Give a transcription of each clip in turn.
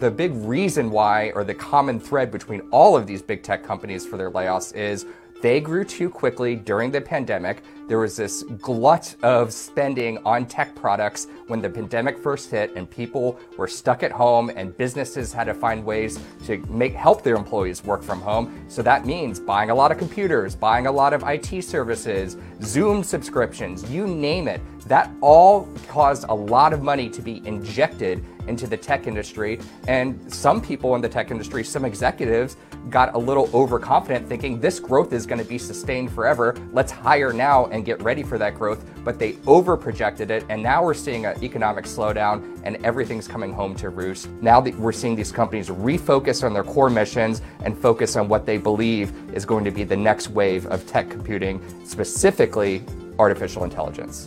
The big reason why, or the common thread between all of these big tech companies for their layoffs is they grew too quickly during the pandemic. There was this glut of spending on tech products when the pandemic first hit and people were stuck at home and businesses had to find ways to make help their employees work from home. So that means buying a lot of computers, buying a lot of IT services, Zoom subscriptions, you name it. That all caused a lot of money to be injected into the tech industry. And some people in the tech industry, some executives, got a little overconfident thinking this growth is going to be sustained forever. Let's hire now and get ready for that growth. But they over projected it. And now we're seeing an economic slowdown and everything's coming home to roost. Now that we're seeing these companies refocus on their core missions and focus on what they believe is going to be the next wave of tech computing, specifically artificial intelligence.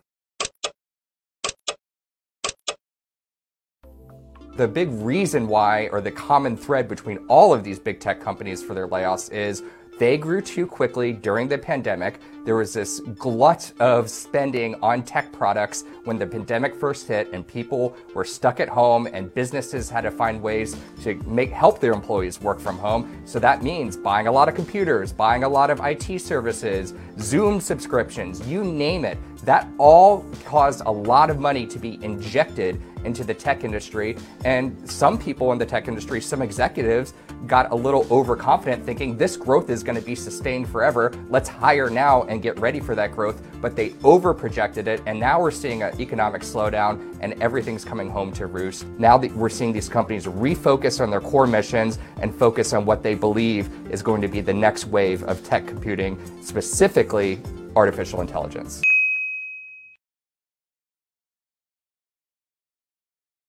The big reason why, or the common thread between all of these big tech companies for their layoffs is they grew too quickly during the pandemic. There was this glut of spending on tech products when the pandemic first hit and people were stuck at home and businesses had to find ways to make help their employees work from home. So that means buying a lot of computers, buying a lot of IT services, Zoom subscriptions, you name it. That all caused a lot of money to be injected into the tech industry. And some people in the tech industry, some executives, got a little overconfident thinking this growth is going to be sustained forever. Let's hire now and get ready for that growth. But they over projected it. And now we're seeing an economic slowdown and everything's coming home to roost. Now that we're seeing these companies refocus on their core missions and focus on what they believe is going to be the next wave of tech computing, specifically artificial intelligence.